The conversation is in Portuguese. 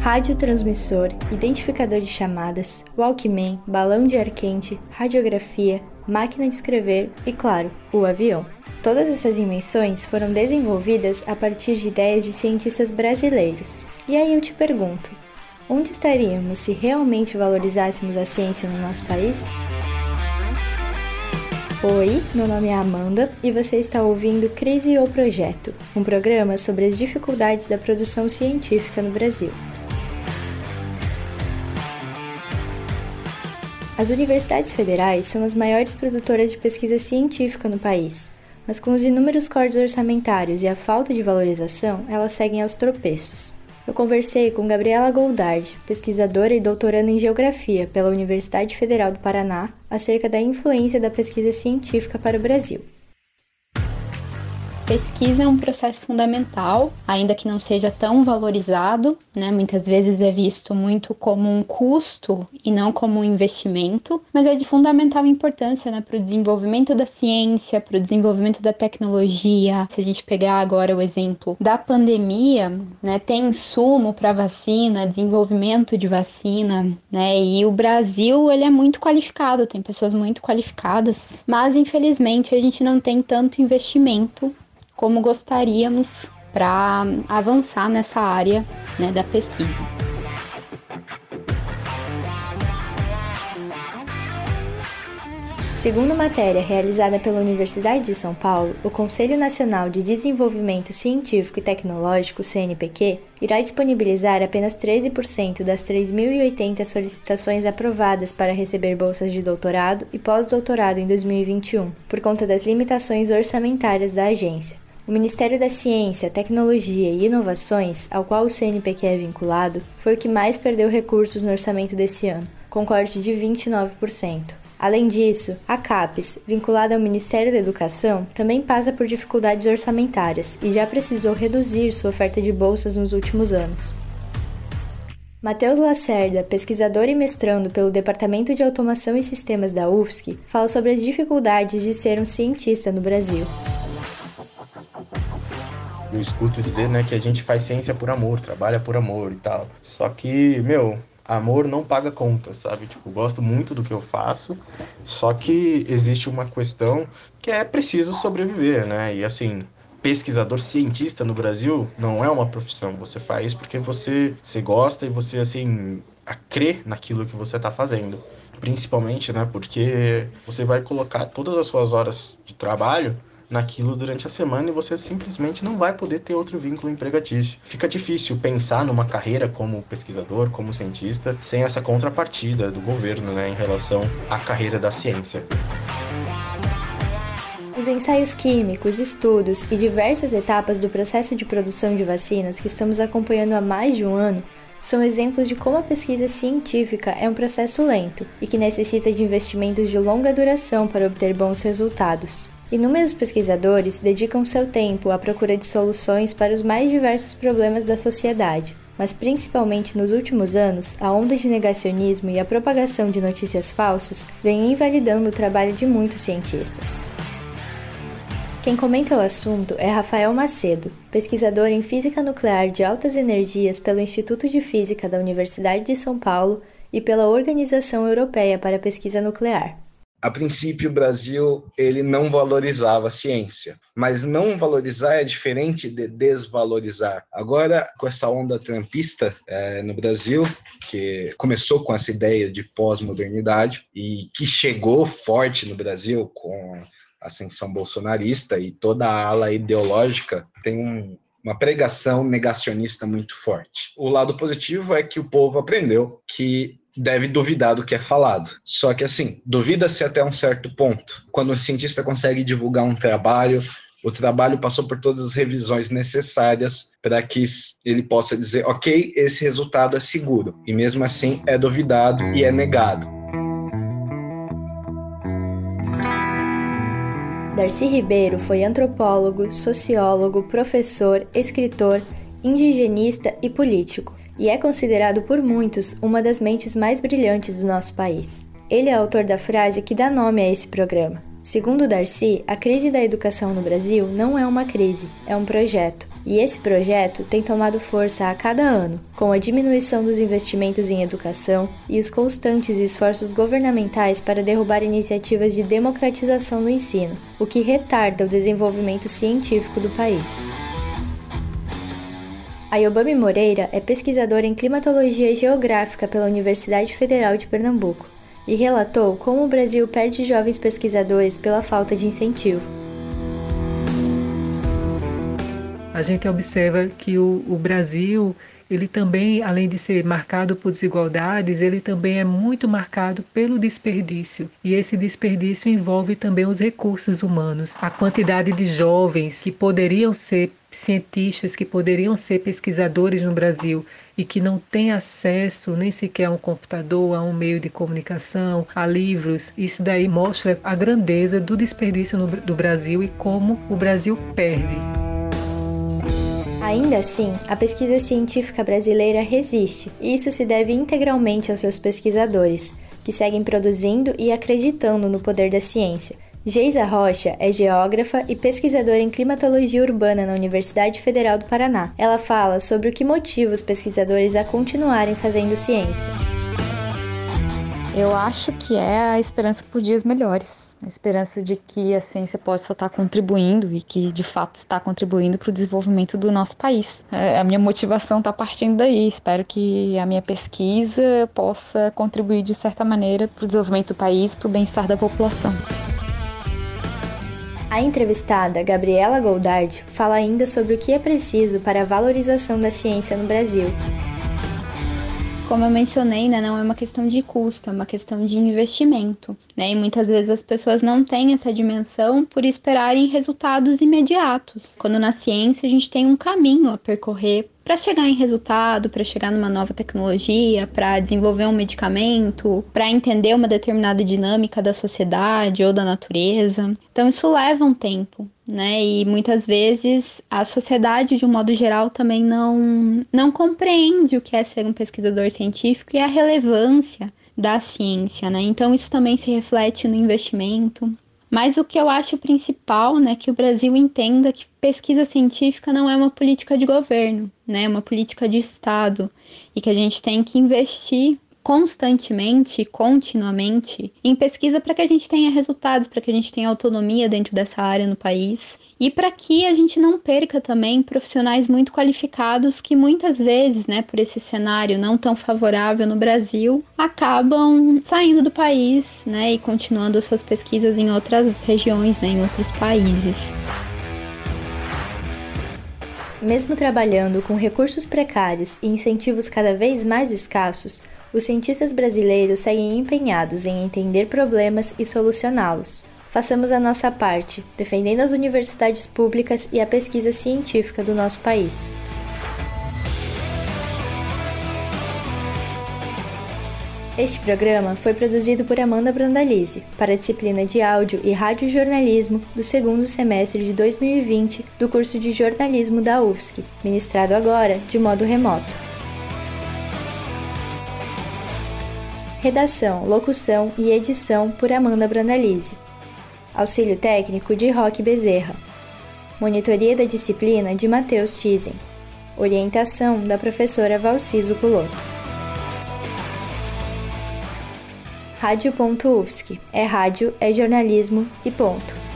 radiotransmissor, identificador de chamadas, Walkman, balão de ar quente, radiografia, máquina de escrever e, claro, o avião. Todas essas invenções foram desenvolvidas a partir de ideias de cientistas brasileiros. E aí eu te pergunto: onde estaríamos se realmente valorizássemos a ciência no nosso país? Oi, meu nome é Amanda e você está ouvindo Crise ou Projeto, um programa sobre as dificuldades da produção científica no Brasil. As universidades federais são as maiores produtoras de pesquisa científica no país, mas com os inúmeros cortes orçamentários e a falta de valorização, elas seguem aos tropeços. Eu conversei com Gabriela Goldard, pesquisadora e doutoranda em Geografia pela Universidade Federal do Paraná, acerca da influência da pesquisa científica para o Brasil. Pesquisa é um processo fundamental, ainda que não seja tão valorizado, né? Muitas vezes é visto muito como um custo e não como um investimento, mas é de fundamental importância né, para o desenvolvimento da ciência, para o desenvolvimento da tecnologia. Se a gente pegar agora o exemplo da pandemia, né, tem insumo para vacina, desenvolvimento de vacina, né? E o Brasil ele é muito qualificado, tem pessoas muito qualificadas, mas infelizmente a gente não tem tanto investimento como gostaríamos para avançar nessa área né, da pesquisa. Segundo matéria realizada pela Universidade de São Paulo, o Conselho Nacional de Desenvolvimento Científico e Tecnológico, CNPq, irá disponibilizar apenas 13% das 3.080 solicitações aprovadas para receber bolsas de doutorado e pós-doutorado em 2021, por conta das limitações orçamentárias da agência. O Ministério da Ciência, Tecnologia e Inovações, ao qual o CNPq é vinculado, foi o que mais perdeu recursos no orçamento desse ano, com corte de 29%. Além disso, a CAPES, vinculada ao Ministério da Educação, também passa por dificuldades orçamentárias e já precisou reduzir sua oferta de bolsas nos últimos anos. Matheus Lacerda, pesquisador e mestrando pelo Departamento de Automação e Sistemas da UFSC, fala sobre as dificuldades de ser um cientista no Brasil eu escuto dizer, né, que a gente faz ciência por amor, trabalha por amor e tal. Só que, meu, amor não paga conta, sabe? Tipo, gosto muito do que eu faço, só que existe uma questão que é preciso sobreviver, né? E assim, pesquisador cientista no Brasil não é uma profissão. Você faz porque você, você gosta e você, assim, crê naquilo que você está fazendo. Principalmente, né? Porque você vai colocar todas as suas horas de trabalho naquilo durante a semana e você simplesmente não vai poder ter outro vínculo empregatício. Fica difícil pensar numa carreira como pesquisador, como cientista, sem essa contrapartida do governo né, em relação à carreira da ciência. Os ensaios químicos, estudos e diversas etapas do processo de produção de vacinas que estamos acompanhando há mais de um ano são exemplos de como a pesquisa científica é um processo lento e que necessita de investimentos de longa duração para obter bons resultados. Inúmeros pesquisadores dedicam seu tempo à procura de soluções para os mais diversos problemas da sociedade, mas principalmente nos últimos anos, a onda de negacionismo e a propagação de notícias falsas vem invalidando o trabalho de muitos cientistas. Quem comenta o assunto é Rafael Macedo, pesquisador em física nuclear de altas energias pelo Instituto de Física da Universidade de São Paulo e pela Organização Europeia para a Pesquisa Nuclear a princípio o Brasil ele não valorizava a ciência, mas não valorizar é diferente de desvalorizar. Agora com essa onda trampista é, no Brasil, que começou com essa ideia de pós-modernidade e que chegou forte no Brasil com a ascensão bolsonarista e toda a ala ideológica tem um, uma pregação negacionista muito forte. O lado positivo é que o povo aprendeu que deve duvidar do que é falado. Só que assim, duvida-se até um certo ponto. Quando o cientista consegue divulgar um trabalho, o trabalho passou por todas as revisões necessárias para que ele possa dizer, ok, esse resultado é seguro. E mesmo assim é duvidado e é negado. Darcy Ribeiro foi antropólogo, sociólogo, professor, escritor, indigenista e político e é considerado por muitos uma das mentes mais brilhantes do nosso país. Ele é autor da frase que dá nome a esse programa. Segundo Darcy, a crise da educação no Brasil não é uma crise, é um projeto. E esse projeto tem tomado força a cada ano, com a diminuição dos investimentos em educação e os constantes esforços governamentais para derrubar iniciativas de democratização do ensino, o que retarda o desenvolvimento científico do país. A Yobami Moreira é pesquisadora em climatologia geográfica pela Universidade Federal de Pernambuco e relatou como o Brasil perde jovens pesquisadores pela falta de incentivo. A gente observa que o, o Brasil ele também, além de ser marcado por desigualdades, ele também é muito marcado pelo desperdício. E esse desperdício envolve também os recursos humanos. A quantidade de jovens que poderiam ser cientistas, que poderiam ser pesquisadores no Brasil e que não têm acesso nem sequer a um computador, a um meio de comunicação, a livros, isso daí mostra a grandeza do desperdício no, do Brasil e como o Brasil perde. Ainda assim, a pesquisa científica brasileira resiste, e isso se deve integralmente aos seus pesquisadores, que seguem produzindo e acreditando no poder da ciência. Geisa Rocha é geógrafa e pesquisadora em climatologia urbana na Universidade Federal do Paraná. Ela fala sobre o que motiva os pesquisadores a continuarem fazendo ciência. Eu acho que é a esperança por dias melhores a esperança de que a ciência possa estar contribuindo e que de fato está contribuindo para o desenvolvimento do nosso país. É, a minha motivação está partindo daí. Espero que a minha pesquisa possa contribuir de certa maneira para o desenvolvimento do país, para o bem-estar da população. A entrevistada, Gabriela Goldard, fala ainda sobre o que é preciso para a valorização da ciência no Brasil como eu mencionei, né, não é uma questão de custo, é uma questão de investimento. Né? E muitas vezes as pessoas não têm essa dimensão por esperarem resultados imediatos. Quando na ciência a gente tem um caminho a percorrer para chegar em resultado, para chegar numa nova tecnologia, para desenvolver um medicamento, para entender uma determinada dinâmica da sociedade ou da natureza. Então isso leva um tempo, né? E muitas vezes a sociedade de um modo geral também não não compreende o que é ser um pesquisador científico e a relevância da ciência, né? Então isso também se reflete no investimento. Mas o que eu acho principal, né, que o Brasil entenda que pesquisa científica não é uma política de governo, né, é uma política de Estado e que a gente tem que investir constantemente, continuamente em pesquisa para que a gente tenha resultados, para que a gente tenha autonomia dentro dessa área no país e para que a gente não perca também profissionais muito qualificados que muitas vezes, né, por esse cenário não tão favorável no Brasil, acabam saindo do país, né, e continuando suas pesquisas em outras regiões, né, em outros países. Mesmo trabalhando com recursos precários e incentivos cada vez mais escassos, os cientistas brasileiros seguem empenhados em entender problemas e solucioná-los. Façamos a nossa parte, defendendo as universidades públicas e a pesquisa científica do nosso país. Este programa foi produzido por Amanda Brandalize para a disciplina de Áudio e Radiojornalismo do segundo semestre de 2020 do curso de Jornalismo da UFSC, ministrado agora de modo remoto. Redação, locução e edição por Amanda Brandalize. Auxílio técnico de Roque Bezerra. Monitoria da disciplina de Matheus Tizen. Orientação da professora Valciso Culoto. Rádio.UFSC. É rádio, é jornalismo e ponto.